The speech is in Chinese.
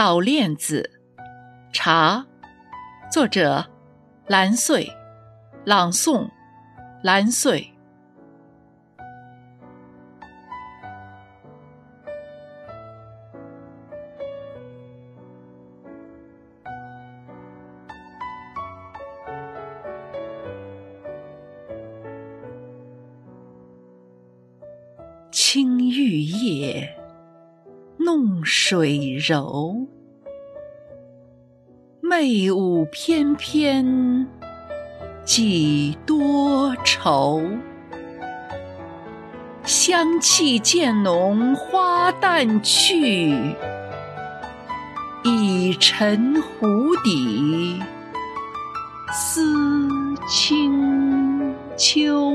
捣练子·茶，作者蓝穗，朗诵蓝穗。青玉叶。弄水柔，媚舞翩翩几多愁。香气渐浓花淡去，已沉湖底思清秋。